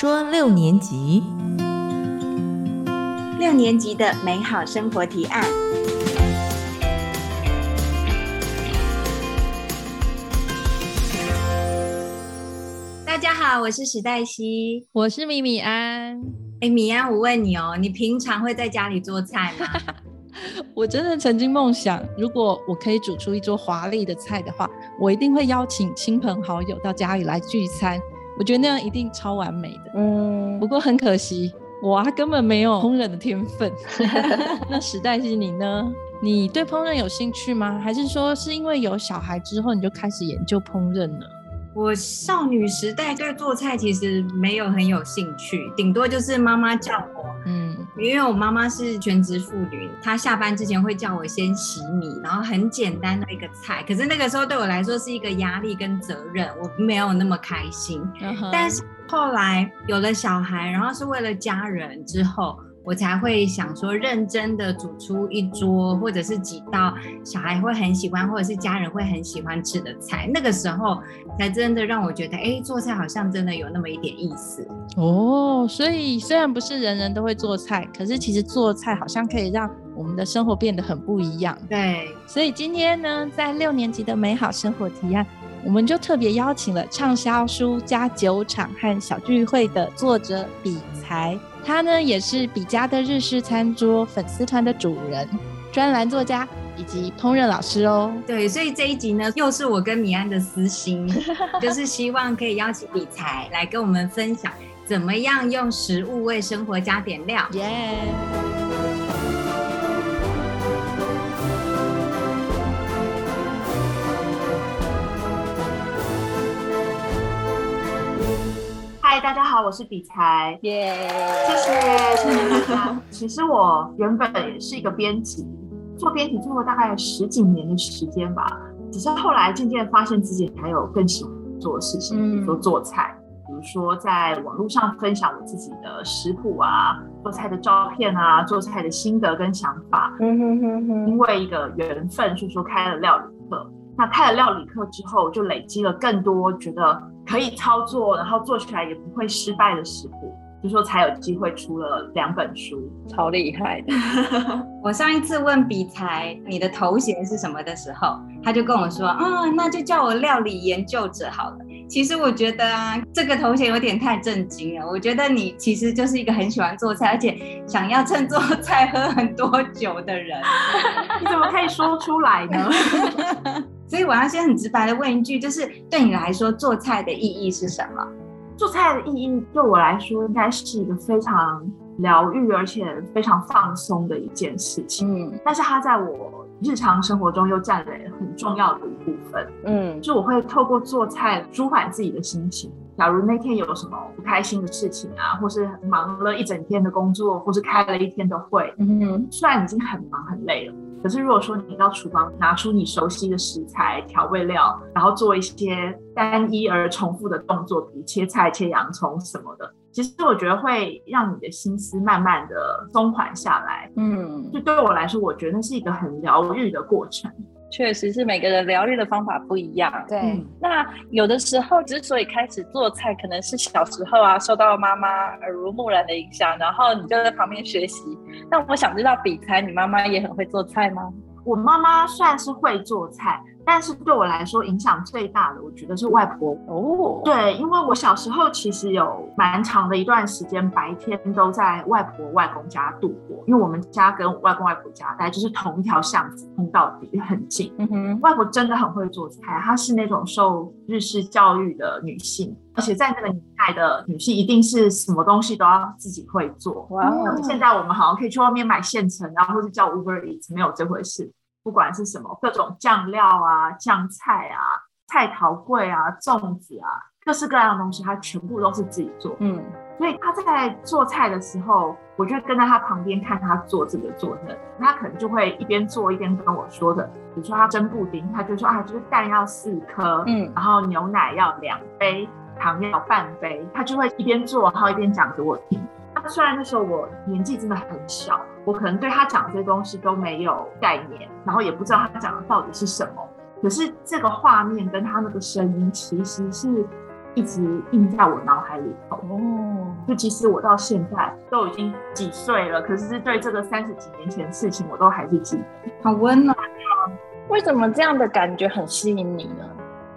说六年级，六年级的美好生活提案。大家好，我是史黛西，我是米米安。哎，米安，我问你哦，你平常会在家里做菜吗？我真的曾经梦想，如果我可以煮出一桌华丽的菜的话，我一定会邀请亲朋好友到家里来聚餐。我觉得那样一定超完美的。嗯，不过很可惜，我啊根本没有烹饪的天分。那时代是你呢？你对烹饪有兴趣吗？还是说是因为有小孩之后你就开始研究烹饪呢？我少女时代对做菜其实没有很有兴趣，顶多就是妈妈叫我，嗯，因为我妈妈是全职妇女，她下班之前会叫我先洗米，然后很简单的一个菜，可是那个时候对我来说是一个压力跟责任，我没有那么开心。但是后来有了小孩，然后是为了家人之后。我才会想说，认真的煮出一桌，或者是几道小孩会很喜欢，或者是家人会很喜欢吃的菜。那个时候才真的让我觉得，哎，做菜好像真的有那么一点意思哦。所以虽然不是人人都会做菜，可是其实做菜好像可以让我们的生活变得很不一样。对，所以今天呢，在六年级的美好生活提案，我们就特别邀请了畅销书加酒厂和小聚会的作者比才。他呢也是比家的日式餐桌粉丝团的主人、专栏作家以及烹饪老师哦。对，所以这一集呢，又是我跟米安的私心，就是希望可以邀请比才来跟我们分享，怎么样用食物为生活加点料。耶！嗨，大家好，我是比才，耶，谢谢谢谢大家。其实我原本也是一个编辑，做编辑做了大概十几年的时间吧，只是后来渐渐发现自己还有更喜欢做的事情，比如说做菜，比如说在网络上分享我自己的食谱啊，做菜的照片啊，做菜的心得跟想法。嗯哼哼哼，因为一个缘分，所以说开了料理课。那开了料理课之后，就累积了更多觉得可以操作，然后做起来也不会失败的食谱，就说才有机会出了两本书，超厉害的。我上一次问比才你的头衔是什么的时候，他就跟我说，啊，那就叫我料理研究者好了。其实我觉得啊，这个头衔有点太震惊了。我觉得你其实就是一个很喜欢做菜，而且想要趁做菜喝很多酒的人。你怎么可以说出来呢？所以我要先很直白的问一句，就是对你来说做菜的意义是什么？做菜的意义对我来说，应该是一个非常疗愈而且非常放松的一件事情。嗯，但是它在我日常生活中又占了很重要的一部分。嗯，就我会透过做菜舒缓自己的心情。假如那天有什么不开心的事情啊，或是忙了一整天的工作，或是开了一天的会，嗯，虽然已经很忙很累了。可是，如果说你到厨房拿出你熟悉的食材、调味料，然后做一些单一而重复的动作，比如切菜、切洋葱什么的，其实我觉得会让你的心思慢慢的松缓下来。嗯，就对我来说，我觉得那是一个很疗愈的过程。确实是每个人疗愈的方法不一样。对，那有的时候之所以开始做菜，可能是小时候啊受到妈妈耳濡目染的影响，然后你就在旁边学习。那我想知道，比才你妈妈也很会做菜吗？我妈妈算是会做菜。但是对我来说，影响最大的，我觉得是外婆哦。对，因为我小时候其实有蛮长的一段时间，白天都在外婆外公家度过，因为我们家跟外公外婆家大概就是同一条巷子，通到底很近。嗯哼，外婆真的很会做菜，她是那种受日式教育的女性，而且在那个年代的女性，一定是什么东西都要自己会做。哇，现在我们好像可以去外面买现成，然后或者叫 Uber Eats，没有这回事。不管是什么各种酱料啊、酱菜啊、菜桃柜啊、粽子啊，各式各样的东西，他全部都是自己做。嗯，所以他在做菜的时候，我就跟在他旁边看他做这个做那，他可能就会一边做一边跟我说的，比如说他蒸布丁，他就说啊，就是蛋要四颗，嗯，然后牛奶要两杯，糖要半杯，他就会一边做，然后一边讲给我听。虽然那时候我年纪真的很小，我可能对他讲这些东西都没有概念，然后也不知道他讲的到底是什么。可是这个画面跟他那个声音，其实是一直印在我脑海里头。哦，就即使我到现在都已经几岁了，可是对这个三十几年前的事情，我都还是记得，好温暖啊！为什么这样的感觉很吸引你呢？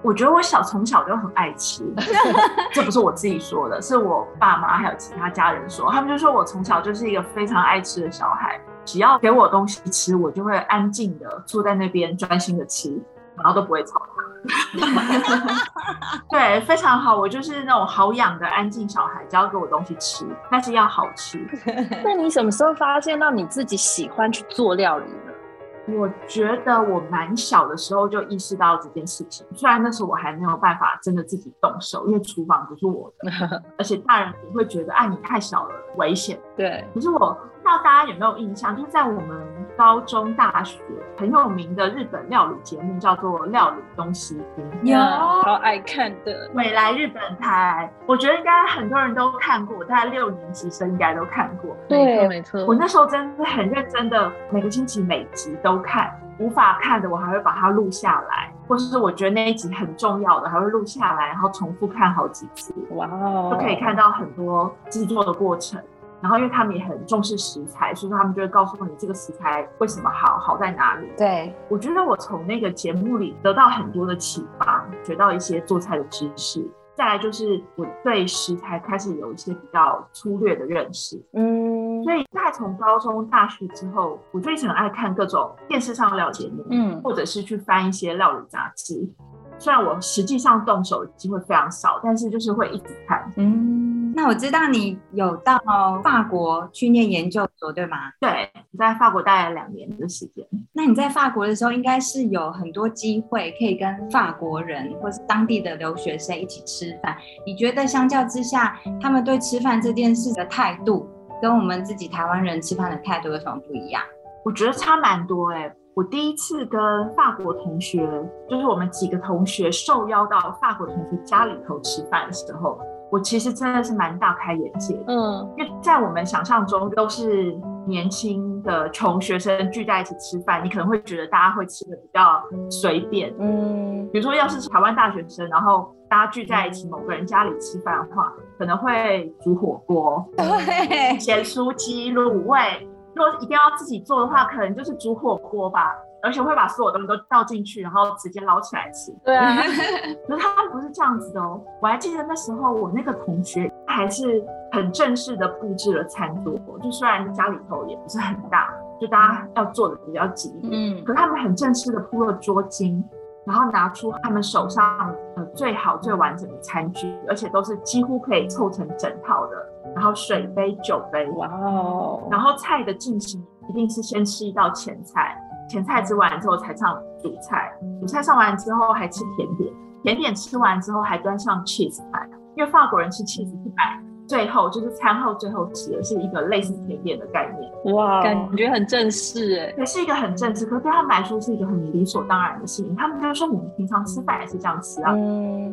我觉得我小从小就很爱吃，这不是我自己说的，是我爸妈还有其他家人说，他们就说我从小就是一个非常爱吃的小孩，只要给我东西吃，我就会安静的坐在那边专心的吃，然后都不会吵。对，非常好，我就是那种好养的安静小孩，只要给我东西吃，但是要好吃。那你什么时候发现到你自己喜欢去做料理呢？我觉得我蛮小的时候就意识到这件事情，虽然那时候我还没有办法真的自己动手，因为厨房不是我的，而且大人也会觉得，哎，你太小了，危险。对，可是我。不知道大家有没有印象，就是在我们高中、大学很有名的日本料理节目，叫做《料理东西厅》，有好爱看的《未来日本台》，我觉得应该很多人都看过，大概六年级生应该都看过。对，没错。我那时候真的很认真的，每个星期每集都看，无法看的我还会把它录下来，或者是我觉得那一集很重要的，还会录下来，然后重复看好几次。哇哦，就可以看到很多制作的过程。然后，因为他们也很重视食材，所以说他们就会告诉你这个食材为什么好，好在哪里。对我觉得我从那个节目里得到很多的启发，学到一些做菜的知识。再来就是我对食材开始有一些比较粗略的认识。嗯，所以在从高中、大学之后，我就一直很爱看各种电视上料理节目，嗯，或者是去翻一些料理杂志。虽然我实际上动手的机会非常少，但是就是会一直看。嗯。那我知道你有到法国去念研究所，对吗？对，在法国待了两年的时间。那你在法国的时候，应该是有很多机会可以跟法国人或是当地的留学生一起吃饭。你觉得相较之下，他们对吃饭这件事的态度，跟我们自己台湾人吃饭的态度有什么不一样？我觉得差蛮多哎。我第一次跟法国同学，就是我们几个同学受邀到法国同学家里头吃饭的时候。我其实真的是蛮大开眼界，嗯，因为在我们想象中都是年轻的穷学生聚在一起吃饭，你可能会觉得大家会吃的比较随便，嗯，比如说要是台湾大学生，然后大家聚在一起某个人家里吃饭的话，可能会煮火锅，对，咸酥鸡、卤味，如果一定要自己做的话，可能就是煮火锅吧。而且会把所有东西都倒进去，然后直接捞起来吃。对啊，可是他们不是这样子的哦。我还记得那时候，我那个同学还是很正式的布置了餐桌。就虽然家里头也不是很大，就大家要坐的比较挤一点。嗯。可他们很正式的铺了桌巾，然后拿出他们手上呃最好最完整的餐具，而且都是几乎可以凑成整套的。然后水杯、酒杯。哇哦。然后菜的进行一定是先吃一道前菜。前菜吃完之后才上主菜，主菜上完之后还吃甜点，甜点吃完之后还端上 cheese 盘，因为法国人吃 cheese 是摆最后，就是餐后最后吃的是一个类似甜点的概念。哇，感觉很正式哎，也是一个很正式，可是对他们来说是一个很理所当然的事情。他们就是说，我们平常吃饭也是这样吃啊，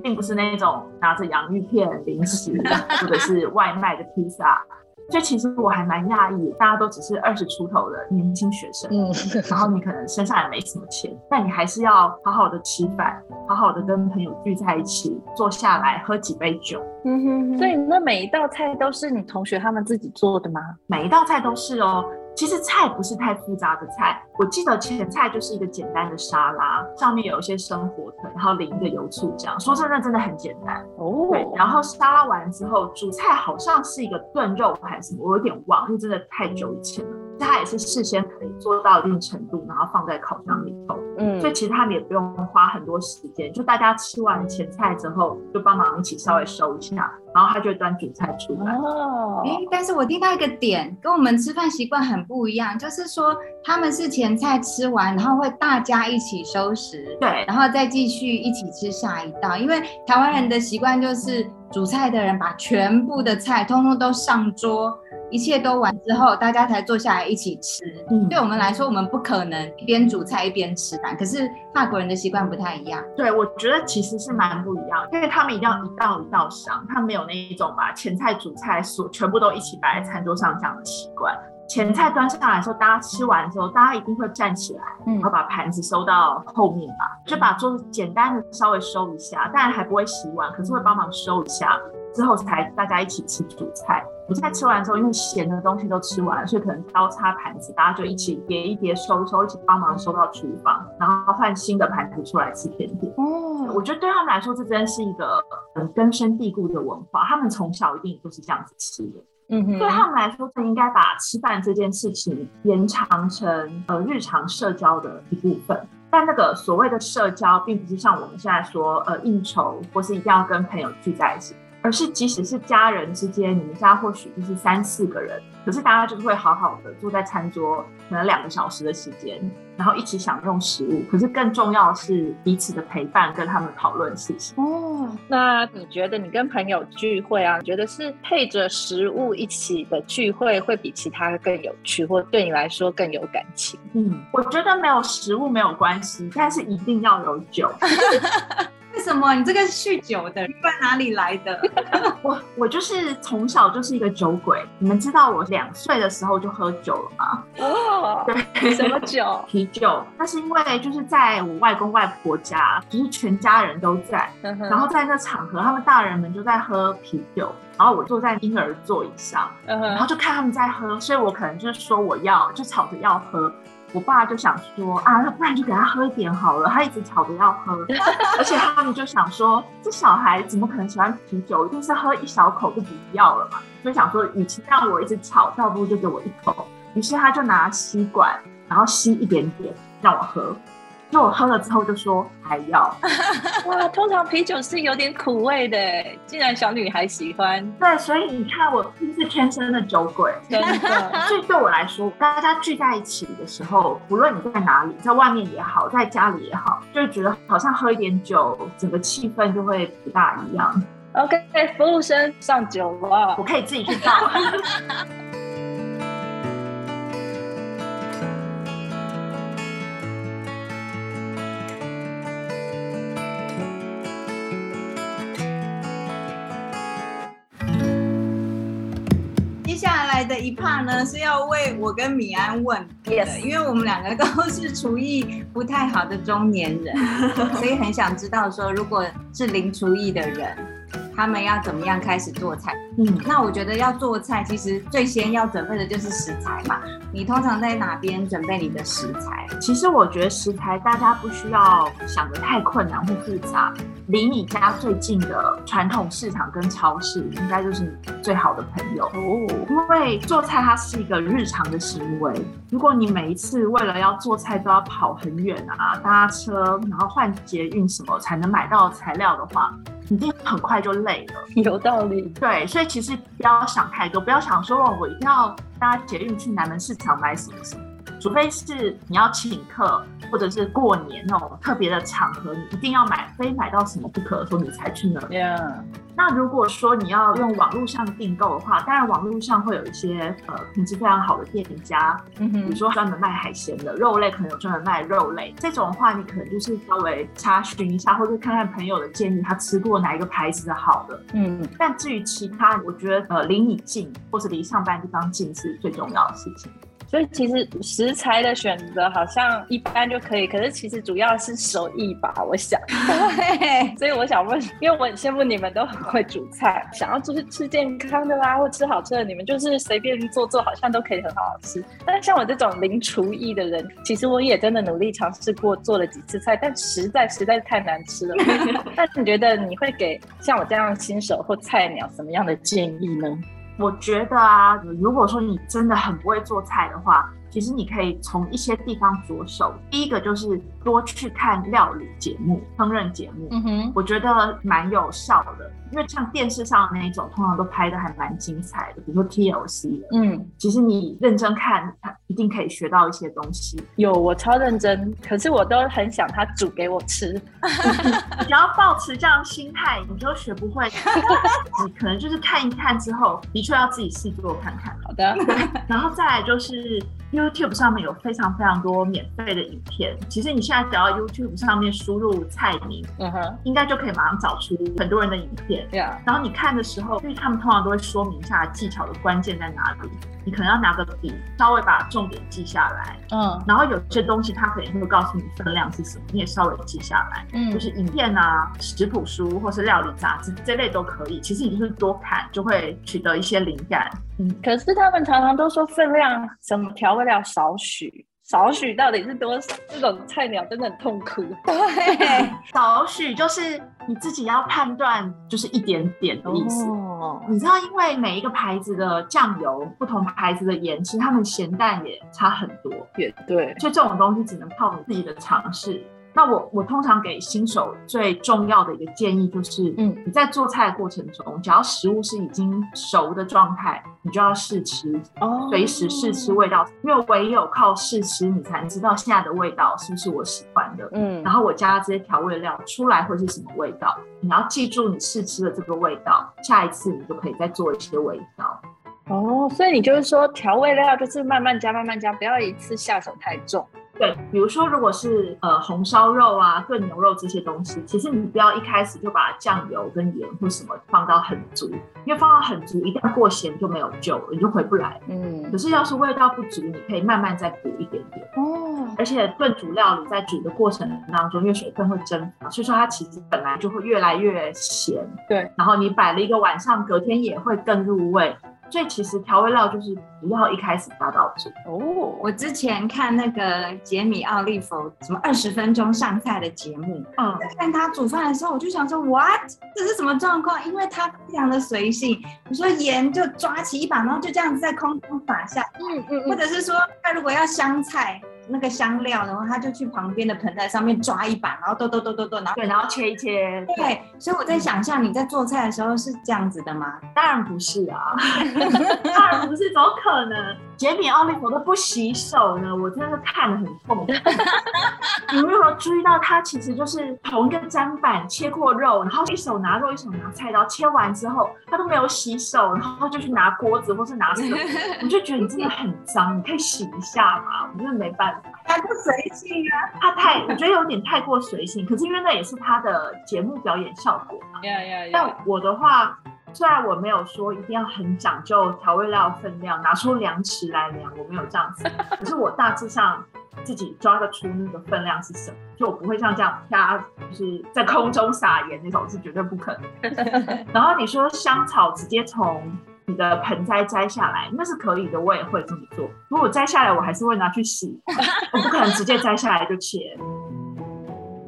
并不是那种拿着洋芋片零食或者是外卖的披萨。所以其实我还蛮讶异，大家都只是二十出头的年轻学生，嗯，然后你可能身上也没什么钱，但你还是要好好的吃饭，好好的跟朋友聚在一起，坐下来喝几杯酒。嗯哼，所以那每一道菜都是你同学他们自己做的吗？每一道菜都是哦。其实菜不是太复杂的菜，我记得前菜就是一个简单的沙拉，上面有一些生火腿，然后淋一个油醋酱。说真的，真的很简单哦。对，然后沙拉完之后，主菜好像是一个炖肉还是什么，我有点忘，因为真的太久以前了。它也是事先可以做到一定程度，然后放在烤箱里头。嗯，所以其实他们也不用花很多时间，就大家吃完前菜之后，就帮忙一起稍微收一下，然后他就端主菜出来。哦，哎，但是我听到一个点，跟我们吃饭习惯很不一样，就是说他们是前菜吃完，然后会大家一起收拾，对，然后再继续一起吃下一道。因为台湾人的习惯就是煮菜的人把全部的菜通通都上桌。一切都完之后，大家才坐下来一起吃。嗯对我们来说，我们不可能一边煮菜一边吃饭。可是法国人的习惯不太一样。对，我觉得其实是蛮不一样，因为他们一定要一道一道上，他们没有那一种把前菜、主菜所全部都一起摆在餐桌上这样的习惯。前菜端上来的时候，大家吃完的时候，大家一定会站起来，然后把盘子收到后面嘛，就把桌子简单的稍微收一下，当然还不会洗碗，可是会帮忙收一下。之后才大家一起吃主菜。你在吃完之后，因为咸的东西都吃完了，所以可能刀叉盘子，大家就一起叠一叠收收，一起帮忙收到厨房，然后换新的盘子出来吃甜点。哦，我觉得对他们来说，这真是一个很根深蒂固的文化。他们从小一定都是这样子吃的。嗯，对他们来说，应该把吃饭这件事情延长成呃日常社交的一部分。但那个所谓的社交，并不是像我们现在说呃应酬，或是一定要跟朋友聚在一起。而是，即使是家人之间，你们家或许就是三四个人，可是大家就是会好好的坐在餐桌，可能两个小时的时间，然后一起享用食物。可是更重要的是彼此的陪伴，跟他们讨论事情。哦，那你觉得你跟朋友聚会啊，你觉得是配着食物一起的聚会，会比其他更有趣，或对你来说更有感情？嗯，我觉得没有食物没有关系，但是一定要有酒。为什么你这个酗酒的，不知哪里来的？我我就是从小就是一个酒鬼。你们知道我两岁的时候就喝酒了吗？哦，对，什么酒？啤酒。那是因为就是在我外公外婆家，就是全家人都在，然后在那场合，他们大人们就在喝啤酒，然后我坐在婴儿座椅上，然后就看他们在喝，所以我可能就是说我要，就吵着要喝。我爸就想说啊，那不然就给他喝一点好了。他一直吵着要喝，而且他们就想说，这小孩怎么可能喜欢啤酒？一定是喝一小口就不要了嘛。所以想说，与其让我一直吵，倒不如就给我一口。于是他就拿吸管，然后吸一点点让我喝。就我喝了之后就说还要 哇，通常啤酒是有点苦味的，竟然小女孩喜欢。对，所以你看我是天生的酒鬼，真的。所以对我来说，大家聚在一起的时候，不论你在哪里，在外面也好，在家里也好，就觉得好像喝一点酒，整个气氛就会不大一样。OK，服务生上酒了，我可以自己去倒。的一 part 呢是要为我跟米安问，yes，，因为我们两个都是厨艺不太好的中年人，所以很想知道说，如果是零厨艺的人，他们要怎么样开始做菜？嗯，那我觉得要做菜，其实最先要准备的就是食材嘛。你通常在哪边准备你的食材？其实我觉得食材大家不需要想的太困难或复杂。离你家最近的传统市场跟超市，应该就是你最好的朋友哦。因为做菜它是一个日常的行为，如果你每一次为了要做菜都要跑很远啊，搭车，然后换捷运什么才能买到材料的话，一定很快就累了。有道理。对，所以其实不要想太多，不要想说哦我一定要搭捷运去南门市场买什么什么。除非是你要请客，或者是过年那种特别的场合，你一定要买，非买到什么不可的时候，你才去那。那如果说你要用网络上订购的话，当然网络上会有一些呃品质非常好的店家，嗯哼，比如说专门卖海鲜的，肉类可能有专门卖肉类，这种的话你可能就是稍微查询一下，或者看看朋友的建议，他吃过哪一个牌子的好的，嗯。但至于其他，我觉得呃离你近或者离上班地方近是最重要的事情。所以其实食材的选择好像一般就可以，可是其实主要是手艺吧，我想。对，所以我想问，因为我很羡慕你们都很会煮菜，想要就是吃健康的啦，或吃好吃的，你们就是随便做做，好像都可以很好好吃。但像我这种零厨艺的人，其实我也真的努力尝试过做了几次菜，但实在实在是太难吃了。那你觉得你会给像我这样新手或菜鸟什么样的建议呢？我觉得啊，如果说你真的很不会做菜的话，其实你可以从一些地方着手。第一个就是多去看料理节目、烹饪节目，嗯哼，我觉得蛮有效的。因为像电视上的那一种，通常都拍的还蛮精彩的，比如说 TLC，嗯，其实你认真看，他一定可以学到一些东西。有，我超认真，可是我都很想他煮给我吃。你只要保持这样心态，你就学不会。你可能就是看一看之后，的确要自己试做看看。好的。然后再来就是 YouTube 上面有非常非常多免费的影片。其实你现在只要 YouTube 上面输入菜名，嗯哼，应该就可以马上找出很多人的影片。对啊。然后你看的时候，因为他们通常都会说明一下技巧的关键在哪里，你可能要拿个笔，稍微把重点记下来。嗯。然后有些东西它可能会告诉你分量是什么，你也稍微记下来。嗯。就是影片啊、食谱书或是料理杂志这类都可以。其实你就是多看，就会取得一些灵感。嗯。可是他们常常都说分量什么调味料少许。少许到底是多少？这种菜鸟真的很痛苦。对，少许就是你自己要判断，就是一点点的意思。哦，你知道，因为每一个牌子的酱油、不同牌子的盐，其实它们咸淡也差很多。也对，所以这种东西只能靠你自己的尝试。那我我通常给新手最重要的一个建议就是，嗯，你在做菜的过程中，只要食物是已经熟的状态，你就要试吃，哦，随时试吃味道，因为唯有靠试吃，你才能知道现在的味道是不是我喜欢的，嗯，然后我加这些调味料出来会是什么味道，你要记住你试吃的这个味道，下一次你就可以再做一些味道。哦，所以你就是说调味料就是慢慢加，慢慢加，不要一次下手太重。对，比如说，如果是呃红烧肉啊、炖牛肉这些东西，其实你不要一开始就把酱油跟盐或什么放到很足，因为放到很足，一旦过咸就没有救了，你就回不来。嗯。可是要是味道不足，你可以慢慢再补一点点。哦。而且炖煮料理在煮的过程当中，因为水分会蒸发，所以说它其实本来就会越来越咸。对。然后你摆了一个晚上，隔天也会更入味。所以其实调味料就是不要一开始抓到足哦。我之前看那个杰米奥利弗什么二十分钟上菜的节目，嗯，看他煮饭的时候，我就想说，what？这是什么状况？因为他非常的随性，你说盐就抓起一把，然后就这样子在空中撒下，嗯嗯，或者是说他如果要香菜。那个香料，然后他就去旁边的盆栽上面抓一把，然后剁剁剁剁剁，然后对，然后切一切。对，所以我在想象你在做菜的时候是这样子的吗？当然不是啊，当然不是，怎么可能？杰米奥利弗都不洗手呢，我真的是看得很痛。你有没有注意到他其实就是同一个砧板切过肉，然后一手拿肉，一手拿菜刀，切完之后他都没有洗手，然后就去拿锅子或是拿什么，我就觉得你真的很脏，你可以洗一下嘛，我真的没办法。他不随性啊，他太，我觉得有点太过随性。可是因为那也是他的节目表演效果嘛。但我的话。虽然我没有说一定要很讲究调味料分量，拿出量尺来量，我没有这样子。可是我大致上自己抓得出那个分量是什么，就我不会像这样啪，就是在空中撒盐那种是绝对不可能。然后你说香草直接从你的盆栽摘下来，那是可以的，我也会这么做。如果摘下来，我还是会拿去洗，我不可能直接摘下来就切。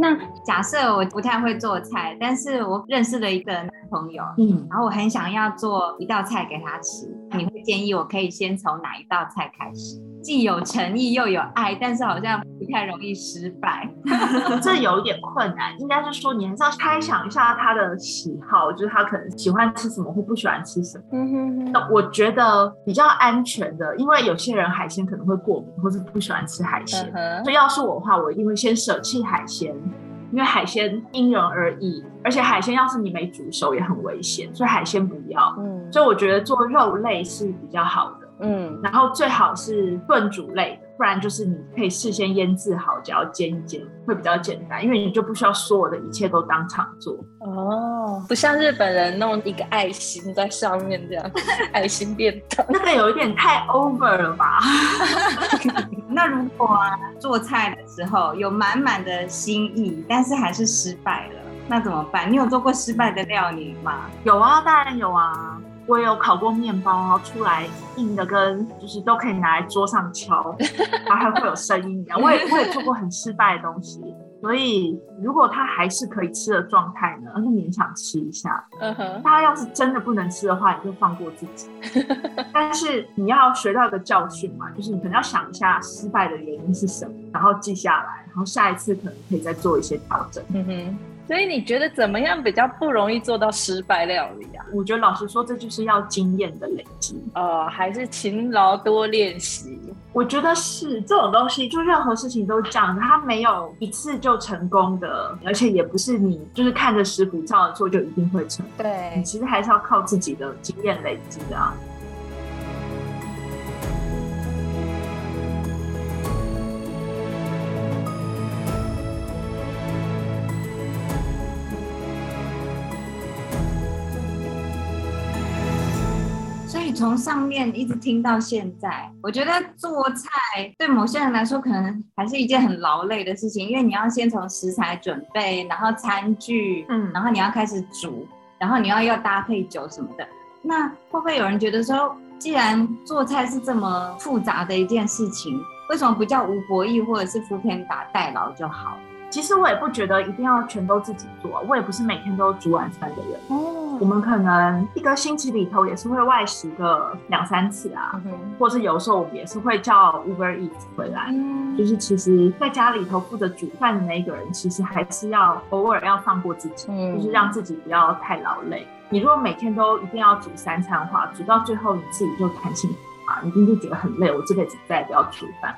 那假设我不太会做菜，但是我认识了一个男朋友，嗯，然后我很想要做一道菜给他吃，你会建议我可以先从哪一道菜开始？既有诚意又有爱，但是好像不太容易失败，这有一点困难。应该是说，你还是要猜想一下他的喜好，就是他可能喜欢吃什么或不喜欢吃什么。嗯哼哼。那我觉得比较安全的，因为有些人海鲜可能会过敏，或是不喜欢吃海鲜，所以要是我的话，我一定会先舍弃海鲜。因为海鲜因人而异，而且海鲜要是你没煮熟也很危险，所以海鲜不要。嗯，所以我觉得做肉类是比较好的。嗯，然后最好是炖煮类，不然就是你可以事先腌制好，只要煎一煎会比较简单，因为你就不需要所有的一切都当场做。哦，不像日本人弄一个爱心在上面这样，爱心便当，那个有一点太 over 了吧？那如果啊，做菜的时候有满满的心意，但是还是失败了，那怎么办？你有做过失败的料理吗？有啊，当然有啊。我有烤过面包，然后出来硬的跟就是都可以拿来桌上敲，然后还会有声音一样。我也我也做过很失败的东西，所以如果它还是可以吃的状态呢，那就勉强吃一下。嗯哼，它要是真的不能吃的话，你就放过自己。但是你要学到一个教训嘛，就是你可能要想一下失败的原因是什么，然后记下来，然后下一次可能可以再做一些调整。嗯哼。所以你觉得怎么样比较不容易做到失败料理啊？我觉得老实说，这就是要经验的累积，呃，还是勤劳多练习。我觉得是这种东西，就任何事情都这样，它没有一次就成功的，而且也不是你就是看着食谱照着做就一定会成。对，你其实还是要靠自己的经验累积的。以从上面一直听到现在，我觉得做菜对某些人来说可能还是一件很劳累的事情，因为你要先从食材准备，然后餐具，嗯，然后你要开始煮，然后你要要搭配酒什么的。那会不会有人觉得说，既然做菜是这么复杂的一件事情，为什么不叫吴博弈或者是福田达代劳就好？其实我也不觉得一定要全都自己做，我也不是每天都煮晚餐的人。哦，我们可能一个星期里头也是会外食个两三次啊，或是有时候我们也是会叫 Uber Eats 回来。嗯，就是其实在家里头负责煮饭的那一个人，其实还是要偶尔要放过自己，就是让自己不要太劳累。你如果每天都一定要煮三餐的话，煮到最后你自己就弹性啊，一定就觉得很累。我这辈子再也不要煮饭。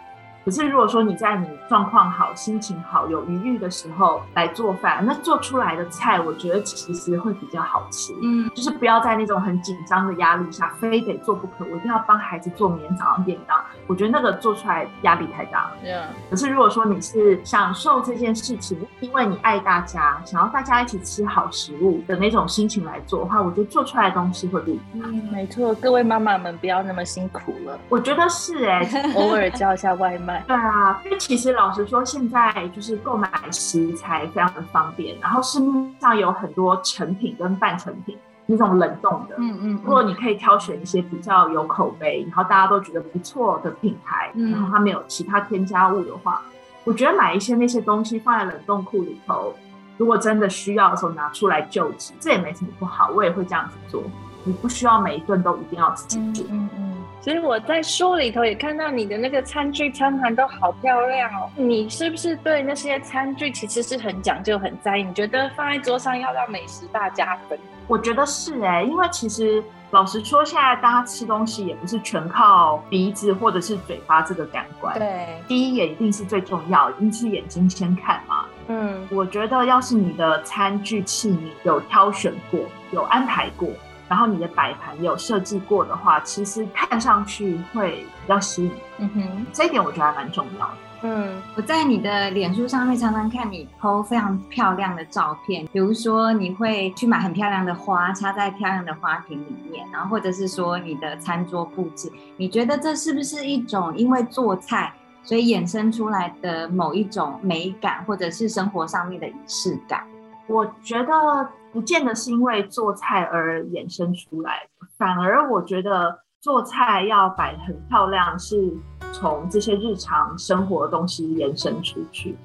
可是如果说你在你状况好、心情好、有余裕的时候来做饭，那做出来的菜，我觉得其实会比较好吃。嗯，就是不要在那种很紧张的压力下，非得做不可。我一定要帮孩子做明天早上便当，我觉得那个做出来压力太大了。嗯。可是如果说你是享受这件事情，因为你爱大家，想要大家一起吃好食物的那种心情来做的话，我觉得做出来的东西会不一样。嗯，没错，各位妈妈们不要那么辛苦了。我觉得是哎，偶尔叫一下外卖。对啊，因为其实老实说，现在就是购买食材非常的方便，然后市面上有很多成品跟半成品，那种冷冻的。嗯嗯。如果你可以挑选一些比较有口碑，然后大家都觉得不错的品牌，然后它没有其他添加物的话，我觉得买一些那些东西放在冷冻库里头，如果真的需要的时候拿出来救急，这也没什么不好。我也会这样子做。你不需要每一顿都一定要自己煮。嗯嗯。所以我在书里头也看到你的那个餐具餐盘都好漂亮哦。你是不是对那些餐具其实是很讲究、很在意？你觉得放在桌上要让美食大加分？我觉得是哎，因为其实老实说，现在大家吃东西也不是全靠鼻子或者是嘴巴这个感官。对，第一眼一定是最重要，一定是眼睛先看嘛。嗯，我觉得要是你的餐具器皿有挑选过、有安排过。然后你的摆盘有设计过的话，其实看上去会比较吸引。嗯哼，这一点我觉得还蛮重要的。嗯，我在你的脸书上面常常看你 PO 非常漂亮的照片，比如说你会去买很漂亮的花插在漂亮的花瓶里面，然后或者是说你的餐桌布置，你觉得这是不是一种因为做菜所以衍生出来的某一种美感，或者是生活上面的仪式感？我觉得。不见得是因为做菜而衍生出来的，反而我觉得做菜要摆很漂亮，是从这些日常生活的东西延伸出去。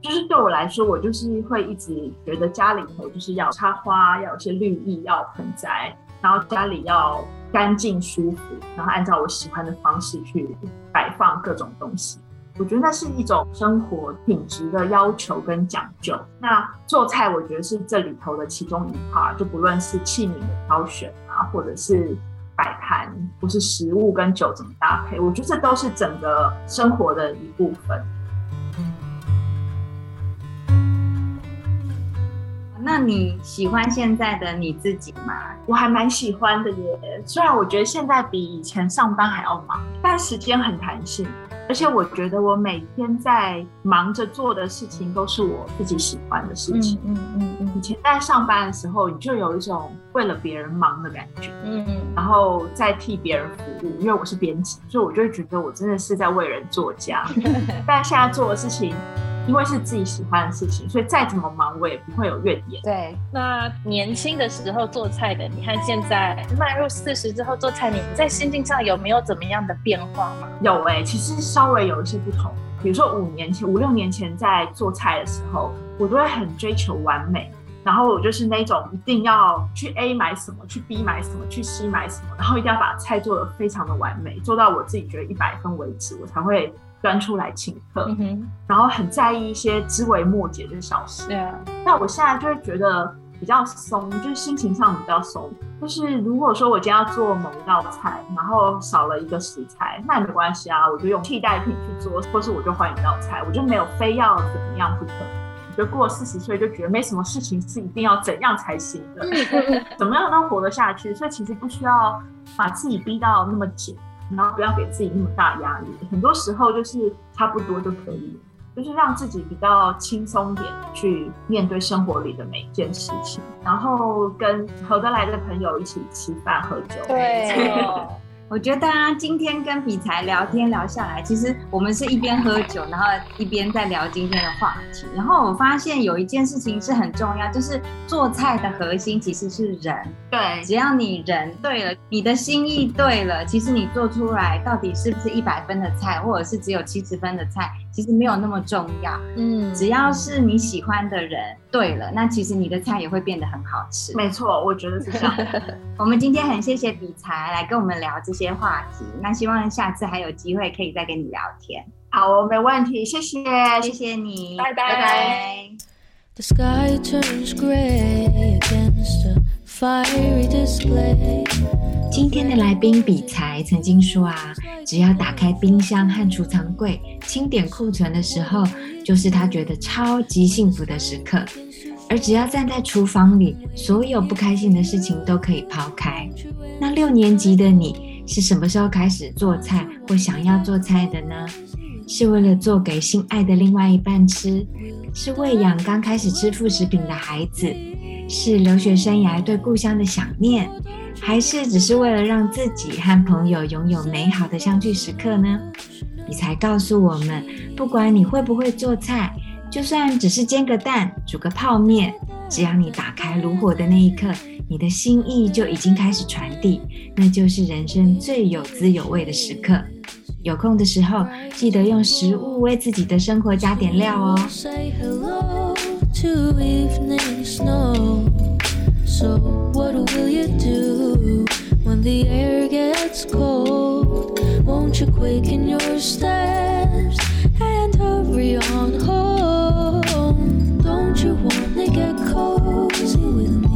就是对我来说，我就是会一直觉得家里头就是要插花，要有些绿意，要盆栽，然后家里要干净舒服，然后按照我喜欢的方式去摆放各种东西。我觉得那是一种生活品质的要求跟讲究。那做菜，我觉得是这里头的其中一 part，就不论是器皿的挑选啊，或者是摆盘，或是食物跟酒怎么搭配，我觉得这都是整个生活的一部分。那你喜欢现在的你自己吗？我还蛮喜欢的耶。虽然我觉得现在比以前上班还要忙，但时间很弹性。而且我觉得我每天在忙着做的事情都是我自己喜欢的事情。嗯嗯嗯。以前在上班的时候，你就有一种为了别人忙的感觉。嗯嗯。然后再替别人服务，因为我是编辑，所以我就会觉得我真的是在为人作家。但现在做的事情。因为是自己喜欢的事情，所以再怎么忙我也不会有怨言。对，那年轻的时候做菜的，你看现在迈入四十之后做菜，你在心境上有没有怎么样的变化吗？有哎，其实稍微有一些不同。比如说五年前、五六年前在做菜的时候，我都会很追求完美，然后我就是那种一定要去 A 买什么，去 B 买什么，去 C 买什么，然后一定要把菜做的非常的完美，做到我自己觉得一百分为止，我才会。端出来请客，然后很在意一些枝微末节的小事。对啊，那我现在就会觉得比较松，就是心情上比较松。就是如果说我今天要做某一道菜，然后少了一个食材，那也没关系啊，我就用替代品去做，或是我就换一道菜，我就没有非要怎么样不可。我觉得过了四十岁就觉得没什么事情是一定要怎样才行的，怎么样都活得下去，所以其实不需要把自己逼到那么紧。然后不要给自己那么大压力，很多时候就是差不多就可以。就是让自己比较轻松点去面对生活里的每一件事情，然后跟合得来的朋友一起吃饭喝酒。对。我觉得啊，今天跟比才聊天聊下来，其实我们是一边喝酒，然后一边在聊今天的话题。然后我发现有一件事情是很重要，就是做菜的核心其实是人。对，只要你人对了，你的心意对了，其实你做出来到底是不是一百分的菜，或者是只有七十分的菜。其实没有那么重要，嗯，只要是你喜欢的人对了，那其实你的菜也会变得很好吃。没错，我觉得是这样。我们今天很谢谢比才来跟我们聊这些话题，那希望下次还有机会可以再跟你聊天。好，没问题，谢谢，谢谢你，拜拜。今天的来宾比才曾经说啊，只要打开冰箱和储藏柜清点库存的时候，就是他觉得超级幸福的时刻。而只要站在厨房里，所有不开心的事情都可以抛开。那六年级的你是什么时候开始做菜或想要做菜的呢？是为了做给心爱的另外一半吃，是喂养刚开始吃副食品的孩子。是留学生涯对故乡的想念，还是只是为了让自己和朋友拥有美好的相聚时刻呢？你才告诉我们，不管你会不会做菜，就算只是煎个蛋、煮个泡面，只要你打开炉火的那一刻，你的心意就已经开始传递，那就是人生最有滋有味的时刻。有空的时候，记得用食物为自己的生活加点料哦。To evening snow. So, what will you do when the air gets cold? Won't you quicken your steps and hurry on home? Don't you wanna get cozy with me?